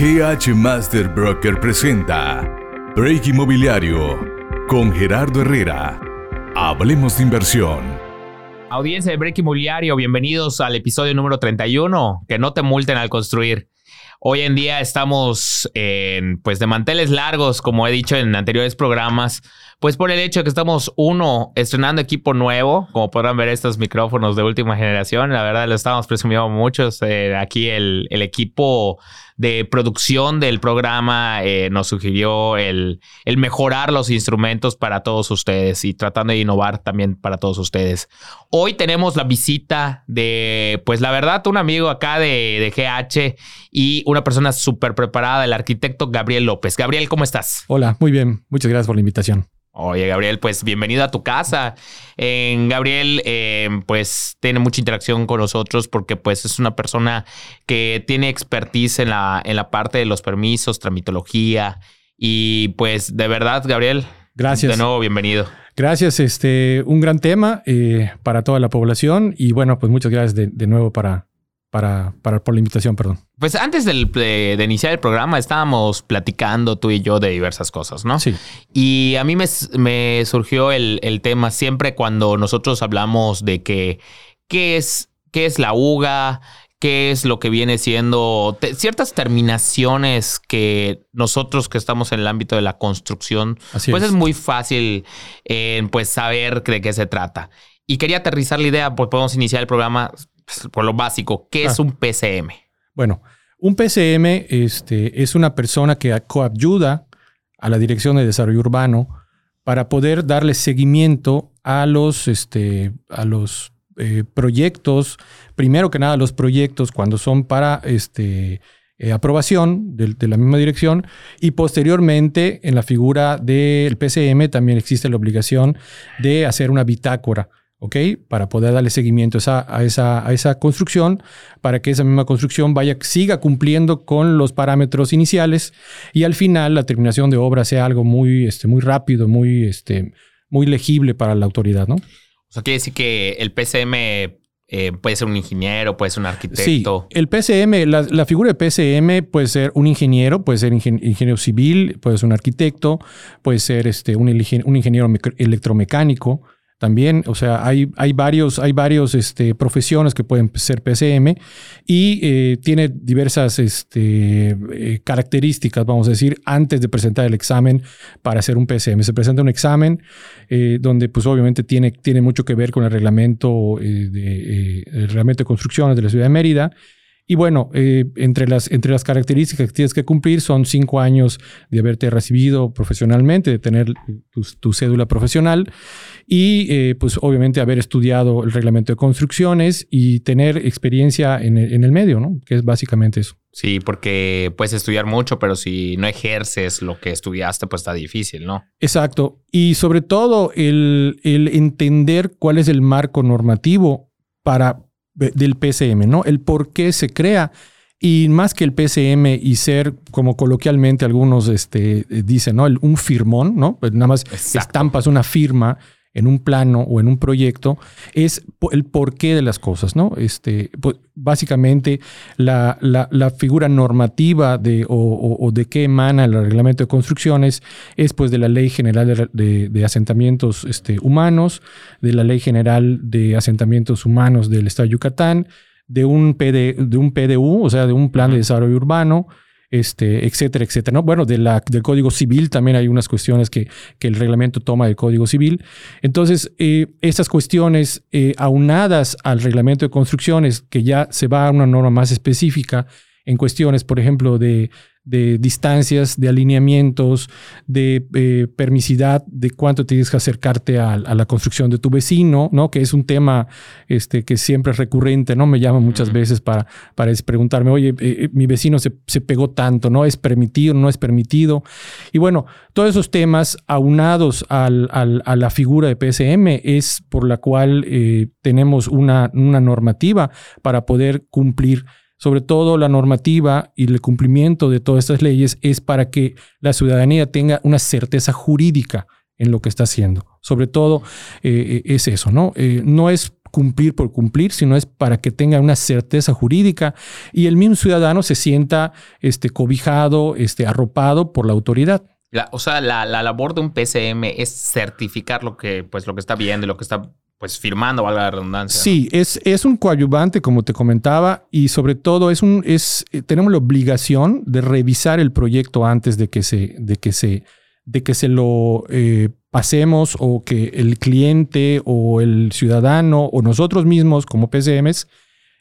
GH Master Broker presenta Break Inmobiliario con Gerardo Herrera. Hablemos de inversión. Audiencia de Break Inmobiliario, bienvenidos al episodio número 31. Que no te multen al construir. Hoy en día estamos en, pues de manteles largos, como he dicho en anteriores programas, pues por el hecho de que estamos, uno, estrenando equipo nuevo, como podrán ver estos micrófonos de última generación, la verdad lo estamos presumiendo muchos, eh, aquí el, el, equipo de producción del programa eh, nos sugirió el, el, mejorar los instrumentos para todos ustedes y tratando de innovar también para todos ustedes. Hoy tenemos la visita de, pues la verdad, un amigo acá de, de GH y una persona súper preparada, el arquitecto Gabriel López. Gabriel, ¿cómo estás? Hola, muy bien. Muchas gracias por la invitación. Oye, Gabriel, pues bienvenido a tu casa. Gabriel, eh, pues tiene mucha interacción con nosotros porque pues es una persona que tiene expertise en la, en la parte de los permisos, tramitología. Y pues de verdad, Gabriel. Gracias. De nuevo, bienvenido. Gracias, este, un gran tema eh, para toda la población y bueno, pues muchas gracias de, de nuevo para, para, para, por la invitación, perdón. Pues antes del, de, de, iniciar el programa estábamos platicando tú y yo de diversas cosas, ¿no? Sí. Y a mí me, me surgió el, el, tema siempre cuando nosotros hablamos de que qué es, qué es la UGA, qué es lo que viene siendo te, ciertas terminaciones que nosotros que estamos en el ámbito de la construcción, Así pues es. es muy fácil eh, pues saber de qué se trata. Y quería aterrizar la idea, pues podemos iniciar el programa por lo básico, ¿qué Ah. es un PCM? Bueno, un PCM este, es una persona que coayuda a la Dirección de Desarrollo Urbano para poder darle seguimiento a los, este, a los eh, proyectos, primero que nada los proyectos cuando son para este, eh, aprobación de, de, la misma dirección y posteriormente en la figura del PCM también existe la obligación de hacer una bitácora. ¿Ok? Para poder darle seguimiento a esa, a, esa, a esa construcción, para que esa misma construcción vaya, siga cumpliendo con los parámetros iniciales y al final la terminación de obra sea algo muy, este, muy rápido, muy, este, muy legible para la autoridad, ¿no? O sea, quiere decir que el PCM eh, puede ser un ingeniero, puede ser un arquitecto. Sí, el PCM, la, la, figura de PCM puede ser un ingeniero, puede ser ingen, ingeniero civil, puede ser un arquitecto, puede ser este, un, un ingeniero electromecánico, también, o sea, hay, hay varios, hay varios este, profesiones que pueden ser PCM y eh, tiene diversas este, eh, características, vamos a decir, antes de presentar el examen para hacer un PCM. Se presenta un examen eh, donde, pues, obviamente tiene, tiene mucho que ver con el reglamento, de, el reglamento de construcciones de la ciudad de Mérida. Y bueno, eh, entre, las, entre las características que tienes que cumplir son cinco años de haberte recibido profesionalmente, de tener tu, tu cédula profesional y eh, pues obviamente haber estudiado el reglamento de construcciones y tener experiencia en el, en el, medio, ¿no? Que es básicamente eso. Sí, porque puedes estudiar mucho, pero si no ejerces lo que estudiaste, pues está difícil, ¿no? Exacto. Y sobre todo el, el entender cuál es el marco normativo para del PCM, ¿no? El por qué se crea. Y más que el PCM y ser, como coloquialmente algunos este, dicen, ¿no? El, un firmón, ¿no? Pues nada más Exacto. estampas una firma en un plano o en un proyecto, es el porqué de las cosas, ¿no? Este, pues, básicamente, la, la, la, figura normativa de, o, o, o, de qué emana el reglamento de construcciones es pues de la Ley General de, de, de Asentamientos este, Humanos, de la Ley General de Asentamientos Humanos del Estado de Yucatán, de un, PD, de un PDU, o sea, de un Plan de Desarrollo Urbano, este, etcétera, etcétera. ¿no? Bueno, del Código Civil también hay unas cuestiones que, que el reglamento toma del Código Civil. Entonces, eh, estas cuestiones eh, aunadas al reglamento de construcciones, que ya se va a una norma más específica en cuestiones, por ejemplo, de, de distancias, de alineamientos, de eh, permisidad, de cuánto tienes que acercarte a, a, la construcción de tu vecino, ¿no? Que es un tema este, que siempre es recurrente, ¿no? Me llaman muchas veces para, para preguntarme, oye, eh, mi vecino se, se, pegó tanto, ¿no? ¿Es permitido, no es permitido? Y bueno, todos esos temas aunados al, al, a la figura de PSM es por la cual eh, tenemos una, una normativa para poder cumplir sobre todo la normativa y el cumplimiento de todas estas leyes es para que la ciudadanía tenga una certeza jurídica en lo que está haciendo. Sobre todo eh, es eso, ¿no? Eh, no es cumplir por cumplir, sino es para que tenga una certeza jurídica y el mismo ciudadano se sienta este, cobijado, este, arropado por la autoridad. o sea, la, labor de un PCM es certificar lo que, pues, lo que está viendo y lo que está pues firmando, valga la redundancia. Sí, es, es un coadyuvante, como te comentaba, y sobre todo es un, es, eh, tenemos la obligación de revisar el proyecto antes de que se, de que se, de que se lo eh, pasemos o que el cliente o el ciudadano o nosotros mismos como PCMs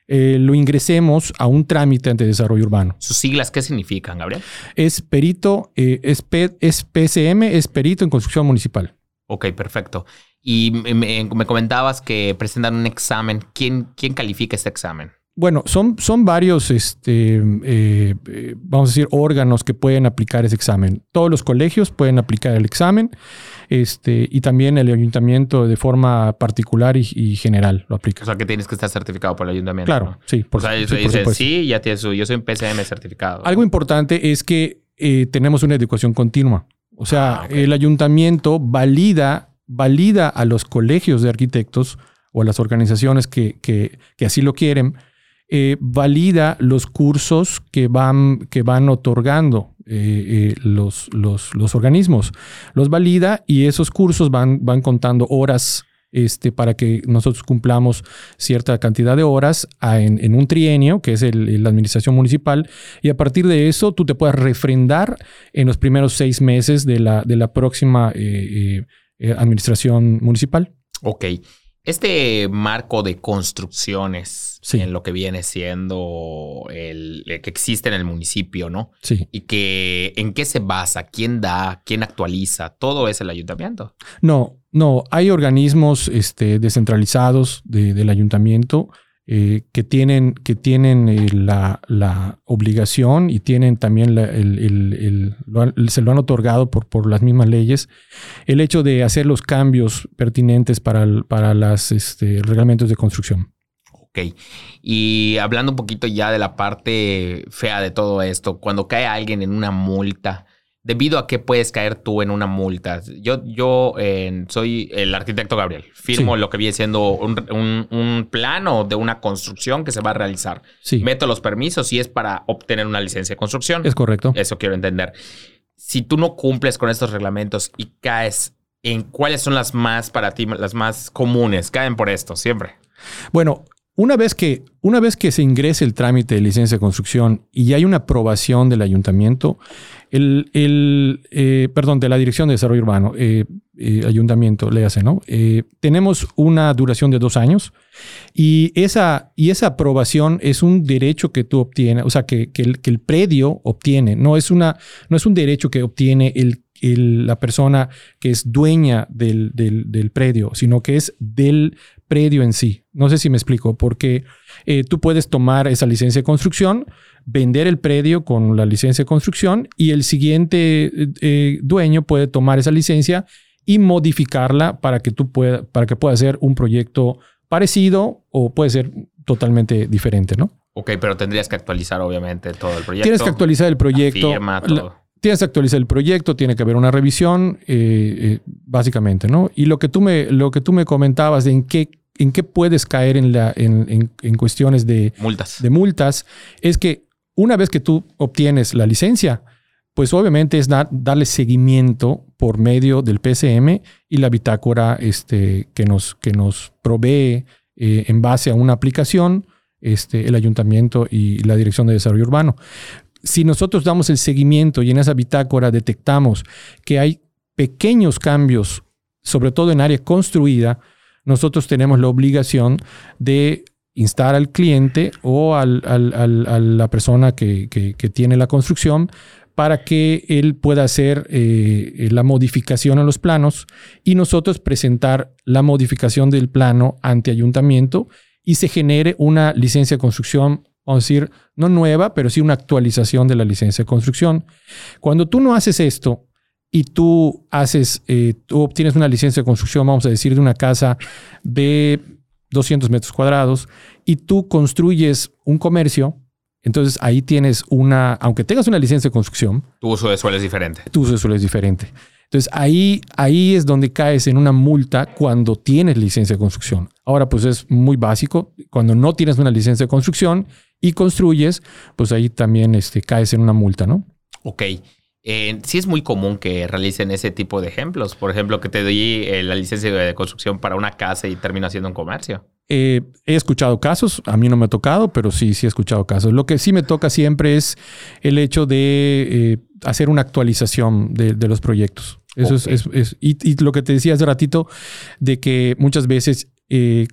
eh, lo ingresemos a un trámite ante desarrollo urbano. ¿Sus siglas qué significan, Gabriel? Es perito, es, es PCM, es perito en construcción municipal. Ok, perfecto. Y me, comentabas que presentan un examen. ¿Quién, quién califica este examen? Bueno, son, son varios, este, eh, eh, vamos a decir, órganos que pueden aplicar ese examen. Todos los colegios pueden aplicar el examen este, y también el ayuntamiento de forma particular y, general lo aplica. O sea, que tienes que estar certificado por el ayuntamiento. Claro, sí. Por, o sea, sí, sí, ya tienes su, yo soy un PCM certificado. Algo importante es que eh, tenemos una educación continua. O sea, ah, el ayuntamiento valida valida a los colegios de arquitectos o a las organizaciones que, que, así lo quieren, eh, valida los cursos que van, que van otorgando eh, eh, los, los, los, organismos. Los valida y esos cursos van, van contando horas este, para que nosotros cumplamos cierta cantidad de horas en, un trienio, que es la administración municipal, y a partir de eso tú te puedes refrendar en los primeros seis meses de la, de la próxima administración municipal. Ok. Este marco de construcciones en lo que viene siendo el, que existe en el municipio, ¿no? Sí. Y que en qué se basa, quién da, quién actualiza, todo es el ayuntamiento. No, no, hay organismos este, descentralizados del ayuntamiento eh, que tienen, que tienen eh, la, obligación y tienen también se lo han otorgado por, por las mismas leyes, el hecho de hacer los cambios pertinentes para, para los este, reglamentos de construcción. Ok. Y hablando un poquito ya de la parte fea de todo esto, cuando cae alguien en una multa, debido a qué puedes caer tú en una multa. Yo, yo soy el arquitecto Gabriel. Firmo lo que viene siendo un, plano de una construcción que se va a realizar. Meto los permisos y es para obtener una licencia de construcción. Es correcto. Eso quiero entender. Si tú no cumples con estos reglamentos y caes en cuáles son las más para ti, las más comunes, caen por esto siempre. Bueno, una vez, que, una vez que se ingrese el trámite de licencia de construcción y hay una aprobación del ayuntamiento, el, el eh, perdón, de la Dirección de Desarrollo Urbano, eh, eh, ayuntamiento, le hace, ¿no? tenemos una duración de dos años y esa, y esa aprobación es un derecho que tú obtienes, o sea, que, el, que el, predio obtiene, no es, una, no es un derecho que obtiene el, la persona que es dueña del, del, del predio, sino que es del predio en sí. No sé si me explico, porque eh, tú puedes tomar esa licencia de construcción, vender el predio con la licencia de construcción y el siguiente eh, dueño puede tomar esa licencia y modificarla para que tú pueda, para que pueda ser un proyecto parecido o puede ser totalmente diferente, ¿no? Ok, pero tendrías que actualizar obviamente todo el proyecto. Tienes que actualizar el proyecto. Tienes que actualizar el proyecto, tiene que haber una revisión, eh, básicamente, ¿no? Y lo que tú me, lo que tú me comentabas de en qué en qué puedes caer en, la, en, en, cuestiones de multas. de multas es que una vez que tú obtienes la licencia, pues obviamente es darle seguimiento por medio del PCM y la bitácora este, que, nos, que nos provee eh, en base a una aplicación este, el ayuntamiento y la Dirección de Desarrollo Urbano. Si nosotros damos el seguimiento y en esa bitácora detectamos que hay pequeños cambios, sobre todo en área construida, nosotros tenemos la obligación de instar al cliente o a la persona que, tiene la construcción para que él pueda hacer eh, la modificación a los planos y nosotros presentar la modificación del plano ante ayuntamiento y se genere una licencia de construcción, vamos a decir, no nueva, pero sí una actualización de la licencia de construcción. Cuando tú no haces esto, y tú haces, eh, tú obtienes una licencia de construcción, vamos a decir, de una casa de 200 metros cuadrados y tú construyes un comercio, entonces ahí tienes una, aunque tengas una licencia de construcción. Tu uso de suelo es diferente. Tu uso de suelo es diferente. Entonces ahí, ahí es donde caes en una multa cuando tienes licencia de construcción. Ahora, pues es muy básico. Cuando no tienes una licencia de construcción y construyes, pues ahí también este, caes en una multa, ¿no? Ok. Eh, sí es muy común que realicen ese tipo de ejemplos. Por ejemplo, que te doy eh, la licencia de construcción para una casa y termina haciendo un comercio. Eh, he escuchado casos, a mí no me ha tocado, pero sí, sí he escuchado casos. Lo que sí me toca siempre es el hecho de hacer una actualización de, los proyectos. Eso es, y, lo que te decía hace ratito, de que muchas veces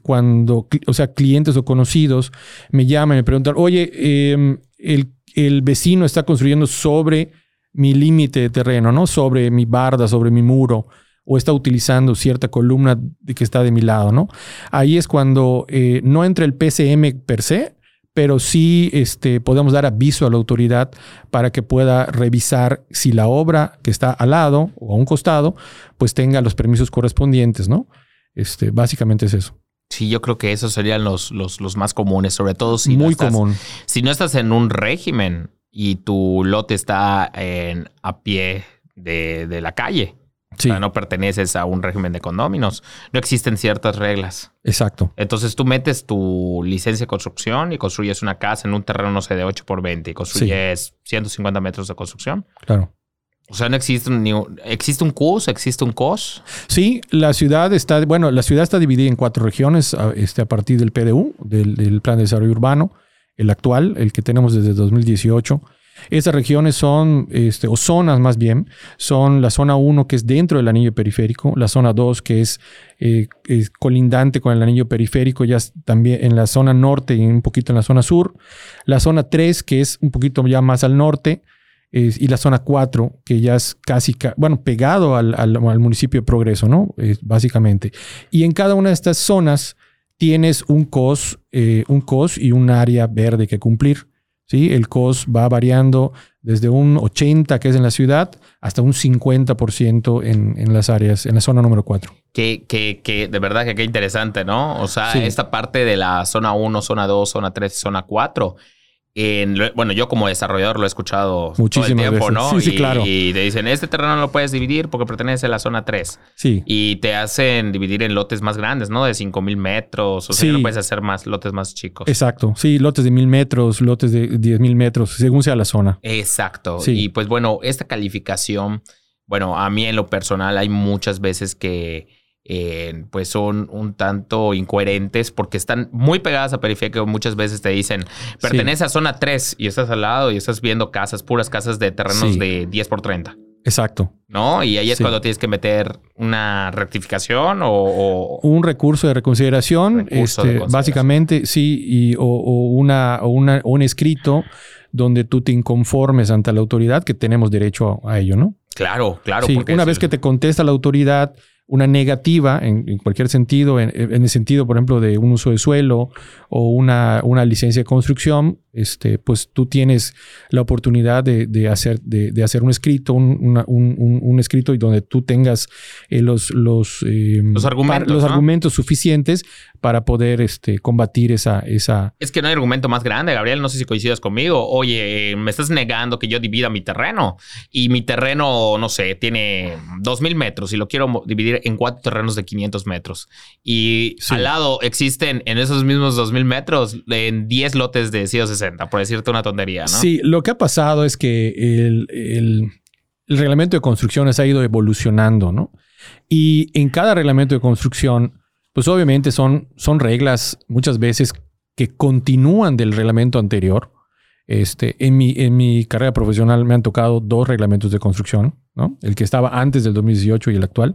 cuando, o sea, clientes o conocidos me llaman y me preguntan, oye, em, el, el, vecino está construyendo sobre mi límite de terreno, ¿no? Sobre mi barda, sobre mi muro, o está utilizando cierta columna de que está de mi lado, ¿no? Ahí es cuando eh, no entra el PCM per se, pero sí este, podemos dar aviso a la autoridad para que pueda revisar si la obra que está al lado o a un costado, pues tenga los permisos correspondientes, ¿no? Este, básicamente es eso. Sí, yo creo que esos serían los, los, los más comunes, sobre todo si Muy no estás, común. Si no estás en un régimen y tu lote está en, a pie de, la calle. O sea, no perteneces a un régimen de condóminos. No existen ciertas reglas. Exacto. Entonces tú metes tu licencia de construcción y construyes una casa en un terreno, no sé, de 8 por 20 y construyes 150 metros de construcción. Claro. O sea, no existe un, existe un CUS, existe un COS. Sí, la ciudad está, bueno, la ciudad está dividida en cuatro regiones este, a partir del PDU, del, Plan de Desarrollo Urbano el actual, el que tenemos desde 2018. Esas regiones son, este, o zonas más bien, son la zona 1 que es dentro del anillo periférico, la zona 2 que eh, es, colindante con el anillo periférico, ya también en la zona norte y un poquito en la zona sur, la zona 3 que es un poquito ya más al norte, y la zona 4 que ya es casi, bueno, pegado al, al, municipio de Progreso, ¿no? básicamente. Y en cada una de estas zonas tienes un COS, eh, un COS y un área verde que cumplir. ¿sí? El COS va variando desde un 80 que es en la ciudad hasta un 50% en, en las áreas, en la zona número 4. Que, que, que de verdad que qué interesante, ¿no? O sea, esta parte de la zona 1, zona 2, zona 3, zona 4 bueno, yo como desarrollador lo he escuchado el tiempo, ¿no? Sí, sí, claro. Y te dicen, este terreno no lo puedes dividir porque pertenece a la zona 3. Sí. Y te hacen dividir en lotes más grandes, ¿no? De 5 mil metros. O sea, no puedes hacer más lotes más chicos. Exacto. Sí, lotes de mil metros, lotes de 10 mil metros, según sea la zona. Exacto. Y pues bueno, esta calificación, bueno, a mí en lo personal hay muchas veces que eh, pues son un tanto incoherentes porque están muy pegadas a periférico. Muchas veces te dicen, pertenece a zona 3 y estás al lado y estás viendo casas, puras casas de terrenos de 10 por 30. Exacto. ¿No? Y ahí es cuando tienes que meter una rectificación o... un recurso de reconsideración, este, básicamente, sí, y, o, una, o una, un escrito donde tú te inconformes ante la autoridad, que tenemos derecho a, ello, ¿no? Claro, claro. Sí, una vez que te contesta la autoridad, una negativa en, cualquier sentido, en, el sentido, por ejemplo, de un uso de suelo o una, una licencia de construcción, este, pues tú tienes la oportunidad de, hacer, de, hacer un escrito, un, un, escrito y donde tú tengas eh, los, los, em, los, argumentos, los argumentos suficientes para poder este, combatir esa, esa... Es que no hay argumento más grande, Gabriel, no sé si coincidas conmigo. Oye, me estás negando que yo divida mi terreno y mi terreno, no sé, tiene 2.000 metros y lo quiero dividir en cuatro terrenos de 500 metros. Y al lado existen en esos mismos 2.000 metros en 10 lotes de 160, por decirte una tontería, ¿no? Sí, lo que ha pasado es que el, el, el reglamento de construcciones ha ido evolucionando, ¿no? Y en cada reglamento de construcción pues obviamente son, son reglas muchas veces que continúan del reglamento anterior. Este, en, mi, carrera profesional me han tocado dos reglamentos de construcción, el que estaba antes del 2018 y el actual.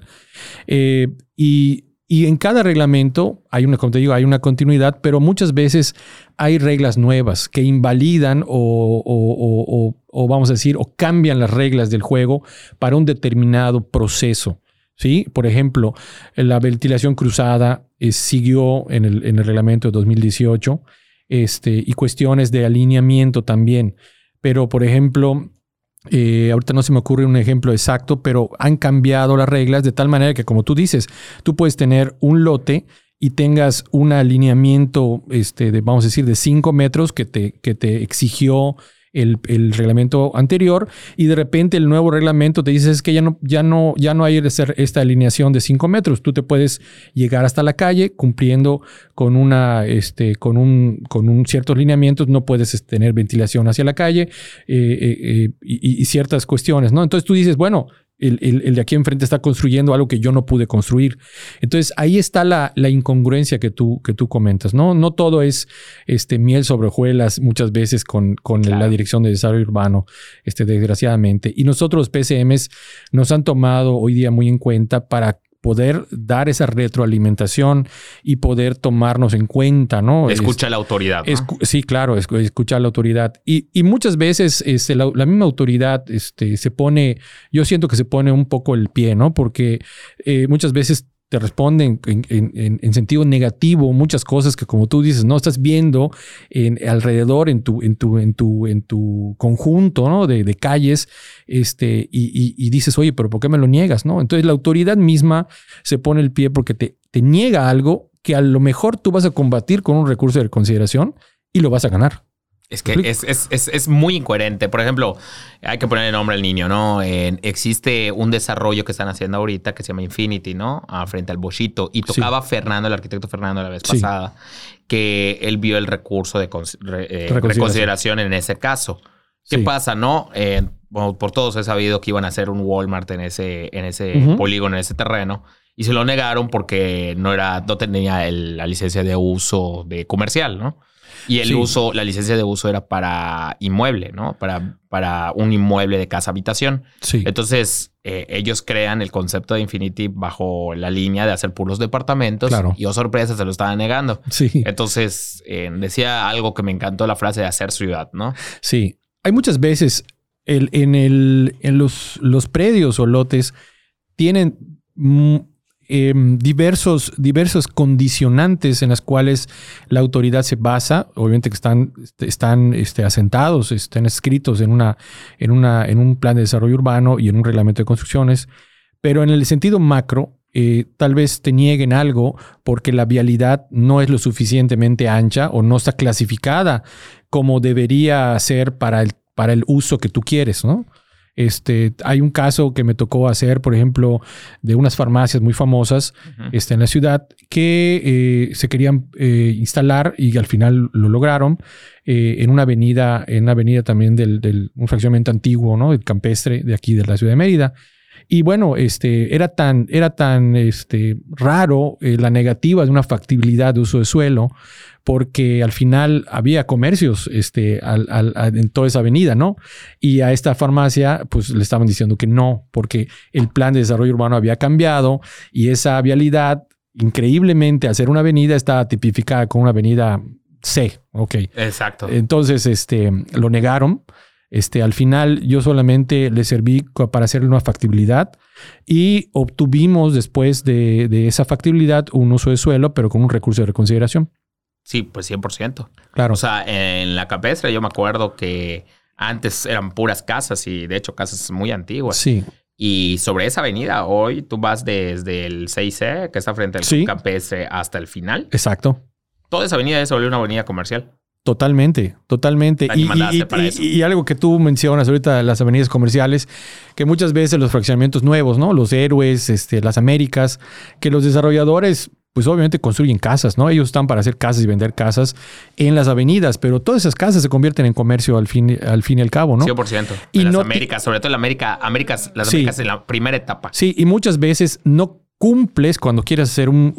Eh, y, en cada reglamento hay una, como te digo, hay una continuidad, pero muchas veces hay reglas nuevas que invalidan o, vamos a decir, o cambian las reglas del juego para un determinado proceso. Por ejemplo, la ventilación cruzada eh, siguió en el, en el, reglamento de 2018 este, y cuestiones de alineamiento también. Pero, por ejemplo, eh, ahorita no se me ocurre un ejemplo exacto, pero han cambiado las reglas de tal manera que, como tú dices, tú puedes tener un lote y tengas un alineamiento, este, de, vamos a decir, de 5 metros que te, que te exigió el, el, reglamento anterior y de repente el nuevo reglamento te dice es que ya no, ya no, ya no hay esta alineación de 5 metros. Tú te puedes llegar hasta la calle cumpliendo con una, este, con un, con un ciertos lineamientos. No puedes este, tener ventilación hacia la calle eh, eh, eh, y, y, ciertas cuestiones, ¿no? Entonces tú dices, bueno, el, de aquí enfrente está construyendo algo que yo no pude construir. Entonces ahí está la, incongruencia que tú, que tú comentas, ¿no? No todo es este, miel sobre hojuelas muchas veces con, con la Dirección de Desarrollo Urbano, este, desgraciadamente. Y nosotros los PCMs nos han tomado hoy día muy en cuenta para poder dar esa retroalimentación y poder tomarnos en cuenta, ¿no? Escucha la autoridad. sí, claro, escucha la autoridad. Y, muchas veces este, la, misma autoridad este, se pone, yo siento que se pone un poco el pie, ¿no? Porque eh, muchas veces te responden en, sentido negativo muchas cosas que como tú dices, no estás viendo en, alrededor en tu, en tu, en tu, en tu conjunto ¿no? de, calles este, y, dices, oye, pero ¿por qué me lo niegas? ¿no? Entonces la autoridad misma se pone el pie porque te, te niega algo que a lo mejor tú vas a combatir con un recurso de consideración y lo vas a ganar. Es que es, es, es, es, muy incoherente. Por ejemplo, hay que poner el nombre al niño, ¿no? existe un desarrollo que están haciendo ahorita que se llama Infinity, ¿no? Ah, frente al Boschito. Y tocaba Fernando, el arquitecto Fernando, la vez pasada, que él vio el recurso de eh, reconsideración en ese caso. ¿Qué pasa, no? por todos he sabido que iban a hacer un Walmart en ese, en ese polígono, en ese terreno. Y se lo negaron porque no, era, no tenía la licencia de uso de comercial, ¿no? Y el uso, la licencia de uso era para inmueble, ¿no? Para, para un inmueble de casa habitación. Sí. Entonces, eh, ellos crean el concepto de Infinity bajo la línea de hacer puros departamentos. Claro. Y oh sorpresa, se lo estaban negando. Sí. Entonces, eh, decía algo que me encantó la frase de hacer ciudad, ¿no? Sí. Hay muchas veces el, en, el, en los, los predios o lotes tienen Em, diversos, diversos condicionantes en las cuales la autoridad se basa, obviamente que están, están este, asentados, están escritos en, una, en, una, en un plan de desarrollo urbano y en un reglamento de construcciones, pero en el sentido macro, eh, tal vez te nieguen algo porque la vialidad no es lo suficientemente ancha o no está clasificada como debería ser para el, para el uso que tú quieres, ¿no? Este, hay un caso que me tocó hacer, por ejemplo, de unas farmacias muy famosas este, en la ciudad que eh, se querían eh, instalar y al final lo lograron eh, en una avenida, en una avenida también del, del un fraccionamiento antiguo, ¿no? El campestre de aquí de la ciudad de Mérida. Y bueno, este, era tan, era tan este, raro la negativa de una factibilidad de uso de suelo porque al final había comercios este, en toda esa avenida, ¿no? Y a esta farmacia, pues le estaban diciendo que no, porque el plan de desarrollo urbano había cambiado y esa vialidad, increíblemente, al ser una avenida, estaba tipificada con una avenida C, ok. Exacto. Entonces, este, lo negaron. Este, al final yo solamente le serví para hacerle una factibilidad y obtuvimos después de, de, esa factibilidad un uso de suelo, pero con un recurso de reconsideración. Sí, pues 100%. Claro. O sea, en la campestre yo me acuerdo que antes eran puras casas y de hecho casas muy antiguas. Sí. Y sobre esa avenida, hoy tú vas desde el 6C, que está frente al campestre, hasta el final. Exacto. Toda esa avenida se volvió una avenida comercial. Totalmente, totalmente. Y, y, algo que tú mencionas ahorita, las avenidas comerciales, que muchas veces los fraccionamientos nuevos, ¿no? Los héroes, este, las Américas, que los desarrolladores pues obviamente construyen casas, ¿no? Ellos están para hacer casas y vender casas en las avenidas, pero todas esas casas se convierten en comercio al fin, al fin y al cabo, ¿no? 100%. Y las Américas, sobre todo en la América, Américas, las Américas en la primera etapa. Sí, y muchas veces no cumples cuando quieres hacer un,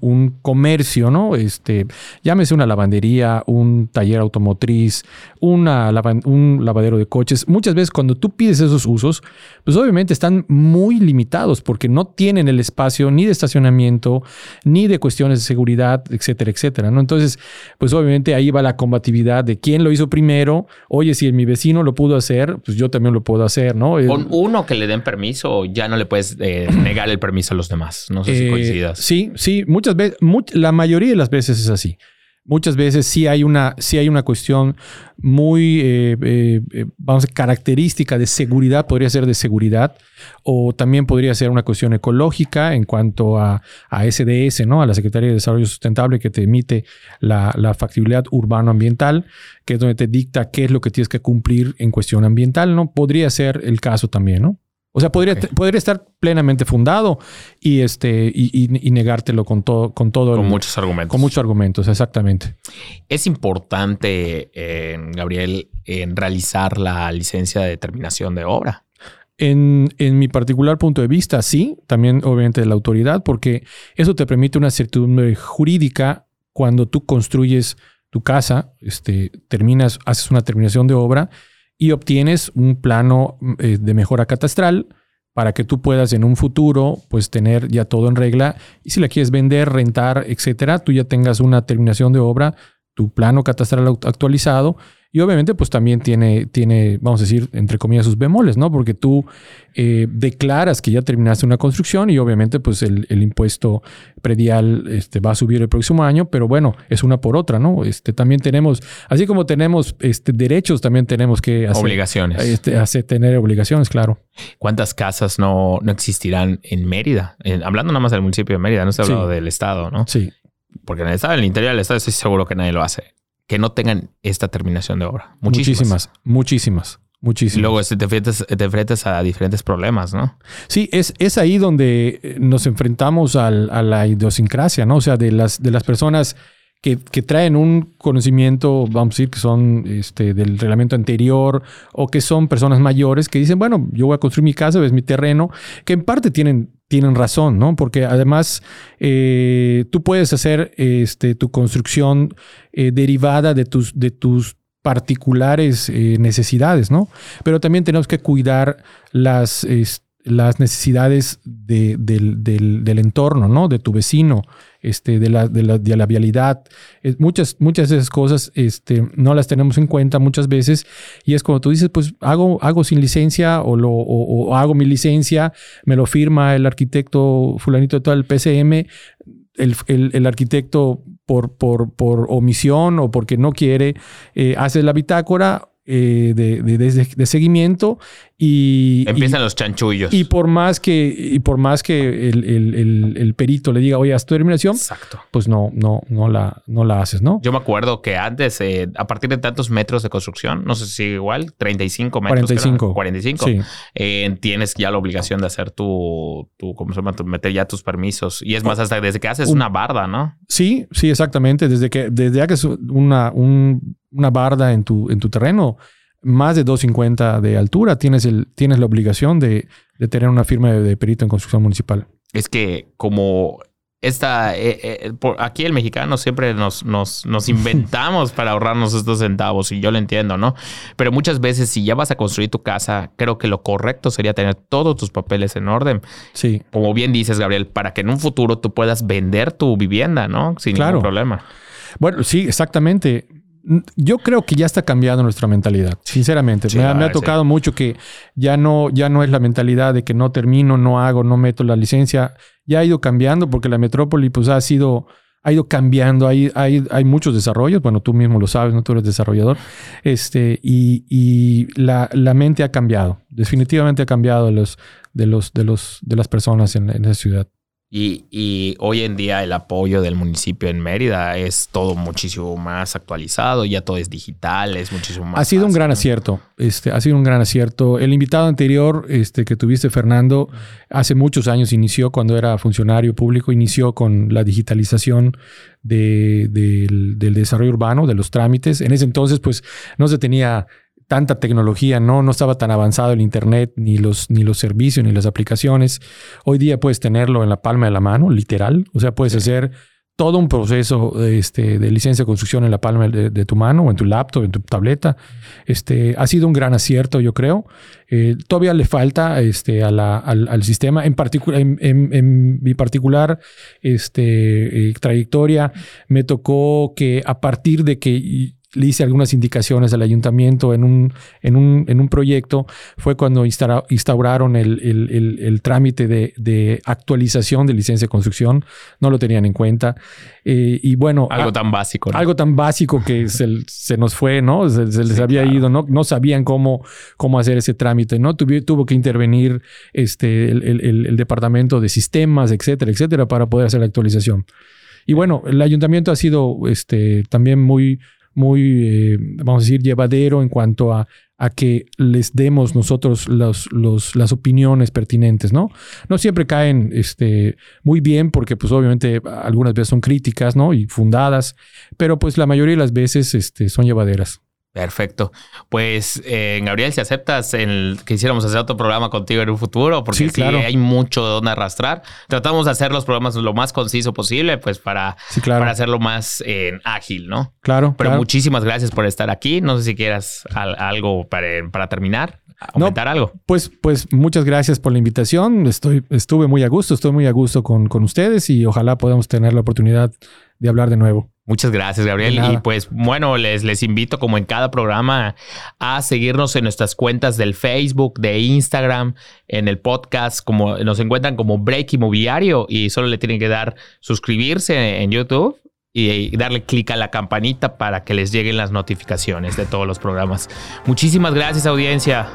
un, comercio, ¿no? Este, llámese una lavandería, un taller automotriz, un lavadero de coches. Muchas veces cuando tú pides esos usos, pues obviamente están muy limitados porque no tienen el espacio ni de estacionamiento, ni de cuestiones de seguridad, etcétera, etcétera, ¿no? Entonces, pues obviamente ahí va la combatividad de quién lo hizo primero. Oye, si mi vecino lo pudo hacer, pues yo también lo puedo hacer, ¿no? Con uno que le den permiso, ya no le puedes eh, negar el permiso a los demás. No sé si eh, coincidas. Sí, sí, muchas veces, la mayoría de las veces es así. muchas veces sí hay una, sí hay una cuestión muy, eh, eh, vamos característica de seguridad, podría ser de seguridad, o también podría ser una cuestión ecológica en cuanto a, a SDS, ¿no? A la Secretaría de Desarrollo Sustentable que te emite la, la factibilidad urbano-ambiental, que es donde te dicta qué es lo que tienes que cumplir en cuestión ambiental, ¿no? Podría ser el caso también, ¿no? O sea, podría, Ok. podría estar plenamente fundado y, este, y, y- y negártelo con todo, con todo Con el- muchos argumentos. con muchos argumentos, exactamente. Es importante, eh, Gabriel, en realizar la licencia de terminación de obra. En, en mi particular punto de vista, sí, también obviamente de la autoridad, porque eso te permite una certidumbre jurídica cuando tú construyes tu casa, este, terminas, haces una terminación de obra y obtienes un plano eh, de mejora catastral para que tú puedas en un futuro pues tener ya todo en regla. Y si la quieres vender, rentar, etcétera, tú ya tengas una terminación de obra, tu plano catastral actualizado y obviamente pues también tiene, tiene, vamos a decir, entre comillas, sus bemoles, ¿no? Porque tú eh, declaras que ya terminaste una construcción y obviamente pues el, el impuesto predial este, va a subir el próximo año, pero bueno, es una por otra, ¿no? Este, también tenemos, así como tenemos este, derechos, también tenemos que hacer, Obligaciones. este, hacer- tener obligaciones, claro. ¿Cuántas casas no, no existirán en Mérida? En- hablando nada más del municipio de Mérida, no estoy Sí. hablando del estado, ¿no? Sí, Porque en el estado, en el interior del estado, estoy seguro que nadie lo hace. Que no tengan esta terminación de obra. Muchísimas. muchísimas, muchísimas, Y luego te enfrentas, te enfrentas a diferentes problemas, ¿no? Sí, es, es ahí donde eh, nos enfrentamos al- a la idiosincrasia, ¿no? O sea, de las, de las personas que, que traen un conocimiento, vamos a decir, que son este, del reglamento anterior o que son personas mayores que dicen, bueno, yo voy a construir mi casa, es mi terreno, que en parte tienen, tienen razón, ¿no? Porque además eh, tú puedes hacer este, tu construcción eh, derivada de tus, de tus particulares eh, necesidades, ¿no? Pero también tenemos que cuidar las, las necesidades de- del, del- del entorno, ¿no? De tu vecino, este, de, la, de, la, de la vialidad. Eh, muchas, muchas de esas cosas este, no las tenemos en cuenta muchas veces y es como tú dices, pues hago, hago sin licencia o, o, hago mi licencia, me lo firma el arquitecto fulanito de todo el PCM, el, el- arquitecto por, por, por omisión o porque no quiere, eh, hace la bitácora eh, de- de- de seguimiento y, Empiezan los chanchullos. y, por más que, y por más que el, el- el- el perito le diga, oye, haz tu terminación, Exacto. pues no, no, no la, no la haces, ¿no? Yo me acuerdo que antes, eh, a partir de tantos metros de construcción, no sé si sigue igual, 35 metros. 45. creo, 45. Sí. eh, tienes ya la obligación de hacer tu, tu ¿cómo se llama? Meter ya tus permisos. Y es más, hasta desde que haces Un- una barda, ¿no? Sí, sí, exactamente. Desde que, desde que es una, un- una barda en tu, en tu terreno, más de 250 de altura, tienes, el, tienes la obligación de, de tener una firma de, de perito en construcción municipal. Es que como esta, eh, eh, por- aquí el mexicano siempre nos, nos, nos inventamos para ahorrarnos estos centavos y yo lo entiendo, ¿no? Pero muchas veces si ya vas a construir tu casa, creo que lo correcto sería tener todos tus papeles en orden. Sí, Como bien dices, Gabriel, para que en un futuro tú puedas vender tu vivienda, ¿no? Sin Claro. ningún problema. Bueno, sí, exactamente. Yo creo que ya está cambiando nuestra mentalidad, sinceramente. Sí, me, ha- la me ha tocado mucho que ya no, ya no es la mentalidad de que no termino, no hago, no meto la licencia. Ya ha ido cambiando porque la metrópoli pues ha sido, ha ido cambiando. Hay, hay, hay muchos desarrollos. Bueno, tú mismo lo sabes, no tú eres desarrollador. Este, y, y la, la mente ha cambiado. Definitivamente ha cambiado de los, de los, de los, de las personas en, en esa ciudad. Y, y hoy en día el apoyo del municipio en Mérida es todo muchísimo más actualizado, ya todo es digital, es muchísimo más. Ha sido un gran acierto. Este, ha sido un gran acierto. El invitado anterior este, que tuviste, Fernando, hace muchos años inició, cuando era funcionario público, inició con la digitalización de- del, del desarrollo urbano, de los trámites. En ese entonces, pues, no se tenía tanta tecnología, no, no estaba tan avanzado el internet, ni los, ni los servicios, ni las aplicaciones. Hoy día puedes tenerlo en la palma de la mano, literal. O sea, puedes hacer todo un proceso este, de licencia de construcción en la palma de, de tu mano o en tu laptop, en tu tableta. Este, ha sido un gran acierto, yo creo. Eh, todavía le falta este, a la- al, al sistema. En, particu- en, en- en mi particular este, eh, trayectoria, me tocó que a partir de que le hice algunas indicaciones al ayuntamiento en un, en un, en un proyecto, fue cuando instauraron el, el, el, trámite de, de, actualización de licencia de construcción, no lo tenían en cuenta. Eh, y bueno... Algo tan básico. Algo tan básico que se, se, nos fue, ¿no? Se, les había ido, ¿no? No sabían cómo, cómo hacer ese trámite, ¿no? Tuvo, tuvo que intervenir este, el, departamento de sistemas, etcétera, etcétera, para poder hacer la actualización. Y bueno, el ayuntamiento ha sido este, también muy muy, eh, vamos a decir, llevadero en cuanto a, a que les demos nosotros los, los, las opiniones pertinentes, ¿no? No siempre caen este, muy bien porque pues obviamente algunas veces son críticas, ¿no? Y fundadas, pero pues la mayoría de las veces este, son llevaderas. Perfecto. Pues, eh, Gabriel, si aceptas el que hiciéramos hacer otro programa contigo en un futuro, porque sí, hay mucho de donde arrastrar. Tratamos de hacer los programas lo más conciso posible, pues para, para hacerlo más eh, ágil, ¿no? Claro. Pero muchísimas gracias por estar aquí. No sé si quieras algo para, para terminar. Aumentar algo. Pues, pues muchas gracias por la invitación. Estoy, estuve muy a gusto, estoy muy a gusto con, con ustedes y ojalá podamos tener la oportunidad de hablar de nuevo. Muchas gracias, Gabriel. Y pues bueno, les, les invito como en cada programa a seguirnos en nuestras cuentas del Facebook, de Instagram, en el podcast, como nos encuentran como Break Inmobiliario y solo le tienen que dar suscribirse en YouTube y darle clic a la campanita para que les lleguen las notificaciones de todos los programas. Muchísimas gracias, audiencia.